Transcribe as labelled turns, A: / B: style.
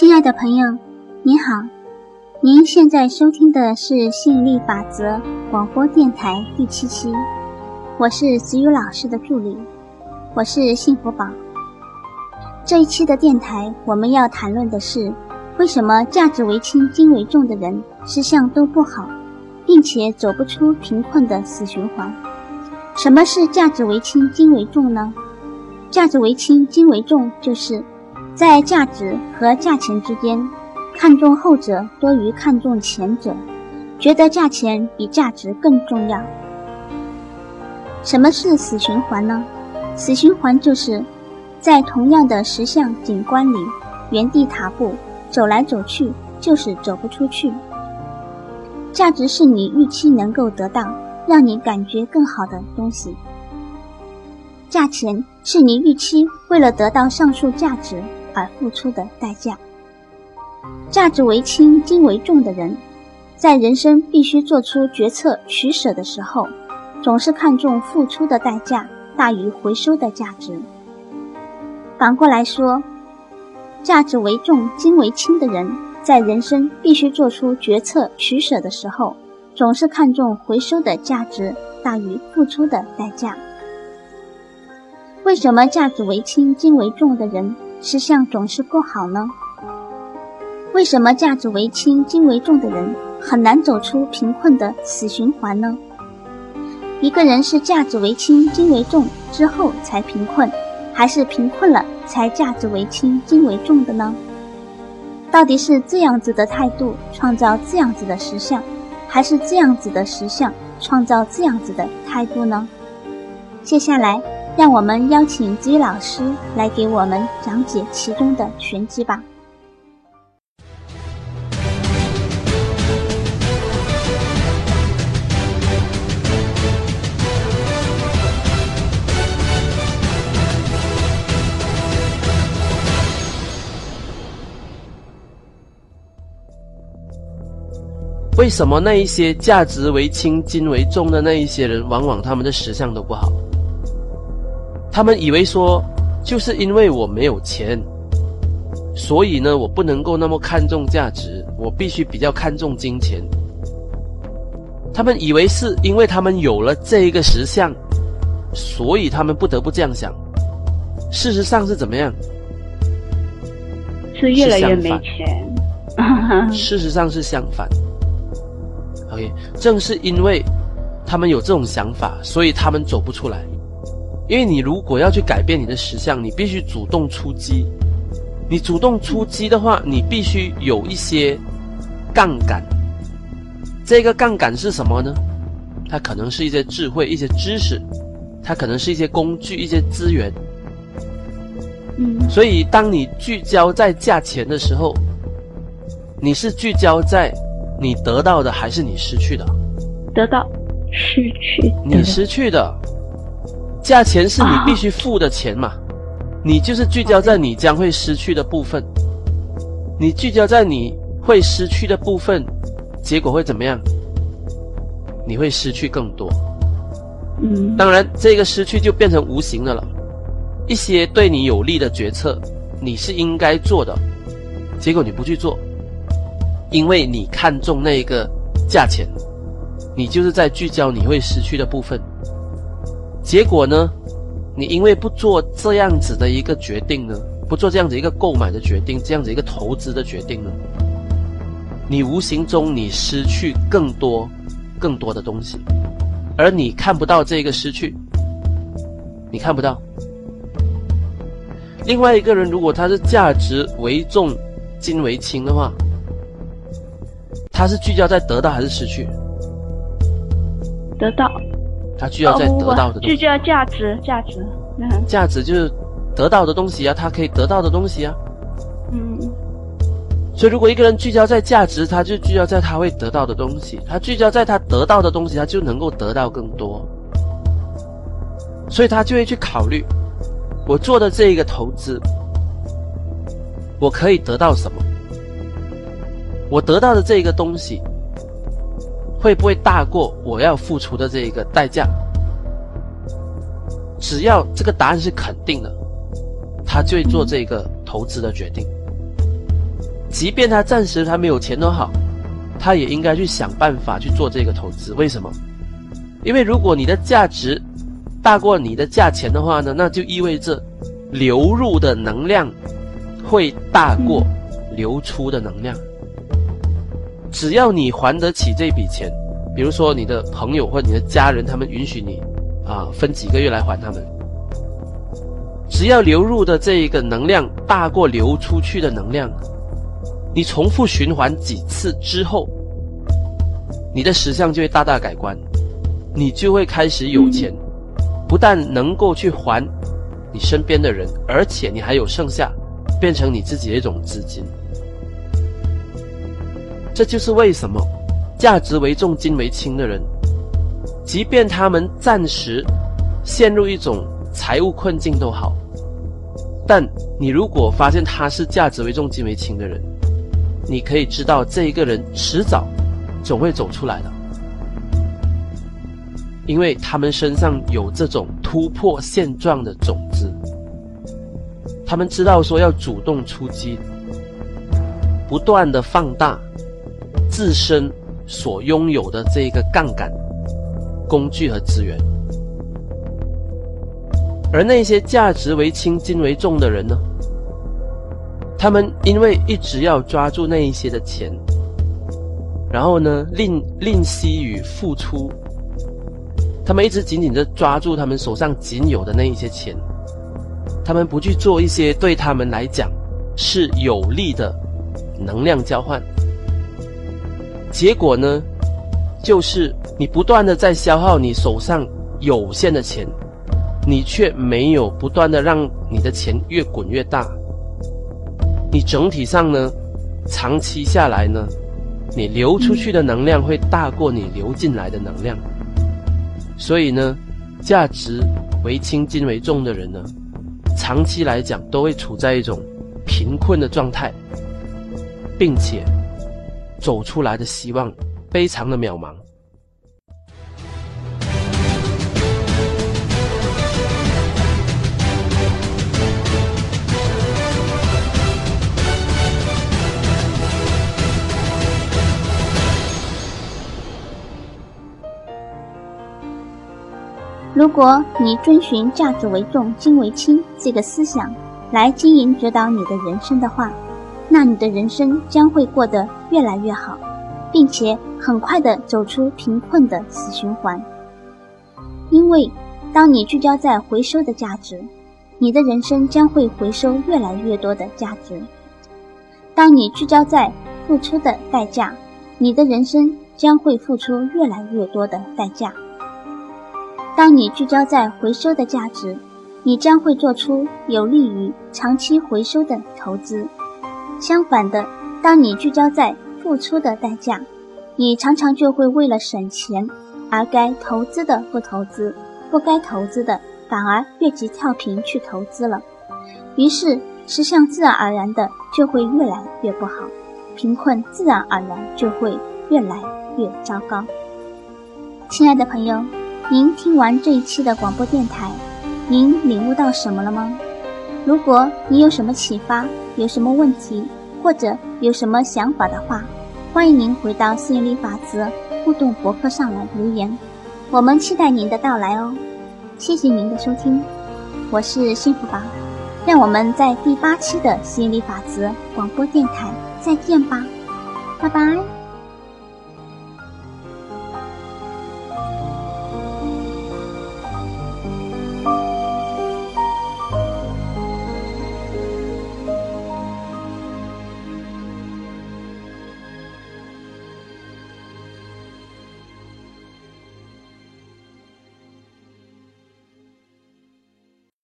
A: 亲爱的朋友，您好，您现在收听的是吸引力法则广播电台第七期，我是子宇老师的助理，我是幸福宝。这一期的电台我们要谈论的是，为什么价值为轻、金为重的人事相都不好，并且走不出贫困的死循环？什么是价值为轻、金为重呢？价值为轻、金为重，就是在价值和价钱之间，看重后者多于看重前者，觉得价钱比价值更重要。什么是死循环呢？死循环就是在同样的十项景观里原地踏步，走来走去就是走不出去。价值是你预期能够得到，让你感觉更好的东西。价钱是你预期为了得到上述价值而付出的代价。价值为轻、金为重的人，在人生必须做出决策取舍的时候，总是看重付出的代价大于回收的价值。反过来说，价值为重、金为轻的人，在人生必须做出决策取舍的时候，总是看重回收的价值大于付出的代价。为什么价值为轻、金为重的人事相总是不好呢？为什么价值为轻、金为重的人很难走出贫困的死循环呢？一个人是价值为轻、金为重之后才贫困，还是贫困了才价值为轻、金为重的呢？到底是这样子的态度创造这样子的实相，还是这样子的实相创造这样子的态度呢？接下来。让我们邀请子宇老师来给我们讲解其中的玄机吧。
B: 为什么那一些价值为轻、金为重的那一些人，往往他们的实相都不好？他们以为说，就是因为我没有钱，所以呢，我不能够那么看重价值，我必须比较看重金钱。他们以为是因为他们有了这一个实相，所以他们不得不这样想。事实上是怎么样？
C: 是越来越没钱。
B: 事实上是相反。OK，正是因为他们有这种想法，所以他们走不出来。因为你如果要去改变你的实相，你必须主动出击。你主动出击的话，你必须有一些杠杆。这个杠杆是什么呢？它可能是一些智慧、一些知识，它可能是一些工具、一些资源。
C: 嗯。
B: 所以，当你聚焦在价钱的时候，你是聚焦在你得到的，还是你失去的？
C: 得到，失去。
B: 你失去的。价钱是你必须付的钱嘛？你就是聚焦在你将会失去的部分，你聚焦在你会失去的部分，结果会怎么样？你会失去更多。
C: 嗯，
B: 当然，这个失去就变成无形的了。一些对你有利的决策，你是应该做的，结果你不去做，因为你看中那个价钱，你就是在聚焦你会失去的部分。结果呢？你因为不做这样子的一个决定呢，不做这样子一个购买的决定，这样子一个投资的决定呢，你无形中你失去更多、更多的东西，而你看不到这个失去，你看不到。另外一个人，如果他是价值为重、金为轻的话，他是聚焦在得到还是失去？
C: 得到。
B: 他需要在得到的，
C: 就叫价值，价值，
B: 价值就是得到的东西啊，他可以得到的东西啊。
C: 嗯。
B: 所以，如果一个人聚焦在价值，他就聚焦在他会得到的东西；他聚焦在他得到的东西，他就能够得到更多。所以他就会去考虑，我做的这一个投资，我可以得到什么？我得到的这一个东西。会不会大过我要付出的这一个代价？只要这个答案是肯定的，他就会做这个投资的决定。即便他暂时他没有钱都好，他也应该去想办法去做这个投资。为什么？因为如果你的价值大过你的价钱的话呢，那就意味着流入的能量会大过流出的能量。只要你还得起这笔钱，比如说你的朋友或你的家人，他们允许你啊分几个月来还他们。只要流入的这一个能量大过流出去的能量，你重复循环几次之后，你的实相就会大大改观，你就会开始有钱，不但能够去还你身边的人，而且你还有剩下，变成你自己的一种资金。这就是为什么价值为重、金为轻的人，即便他们暂时陷入一种财务困境都好。但你如果发现他是价值为重、金为轻的人，你可以知道这一个人迟早总会走出来的，因为他们身上有这种突破现状的种子。他们知道说要主动出击，不断的放大自身所拥有的这个杠杆工具和资源。而那些价值为轻、金为重的人呢？他们因为一直要抓住那一些的钱，然后呢，吝吝惜与付出，他们一直紧紧的抓住他们手上仅有的那一些钱，他们不去做一些对他们来讲是有利的能量交换，结果呢，就是你不断的在消耗你手上有限的钱。你却没有不断的让你的钱越滚越大，你整体上呢，长期下来呢，你流出去的能量会大过你流进来的能量，所以呢，价值为轻金为重的人呢，长期来讲都会处在一种贫困的状态，并且走出来的希望非常的渺茫。
A: 如果你遵循“价值为重，金为轻”这个思想来经营指导你的人生的话，那你的人生将会过得越来越好，并且很快的走出贫困的死循环。因为当你聚焦在回收的价值，你的人生将会回收越来越多的价值；当你聚焦在付出的代价，你的人生将会付出越来越多的代价。当你聚焦在回收的价值，你将会做出有利于长期回收的投资。相反的，当你聚焦在付出的代价，你常常就会为了省钱而该投资的不投资，不该投资的反而越级跳频去投资了。于是，实相自然而然的就会越来越不好，贫困自然而然就会越来越糟糕。亲爱的朋友。您听完这一期的广播电台，您领悟到什么了吗？如果你有什么启发，有什么问题，或者有什么想法的话，欢迎您回到吸引力法则互动博客上来留言，我们期待您的到来哦。谢谢您的收听，我是幸福宝，让我们在第八期的吸引力法则广播电台再见吧，拜拜。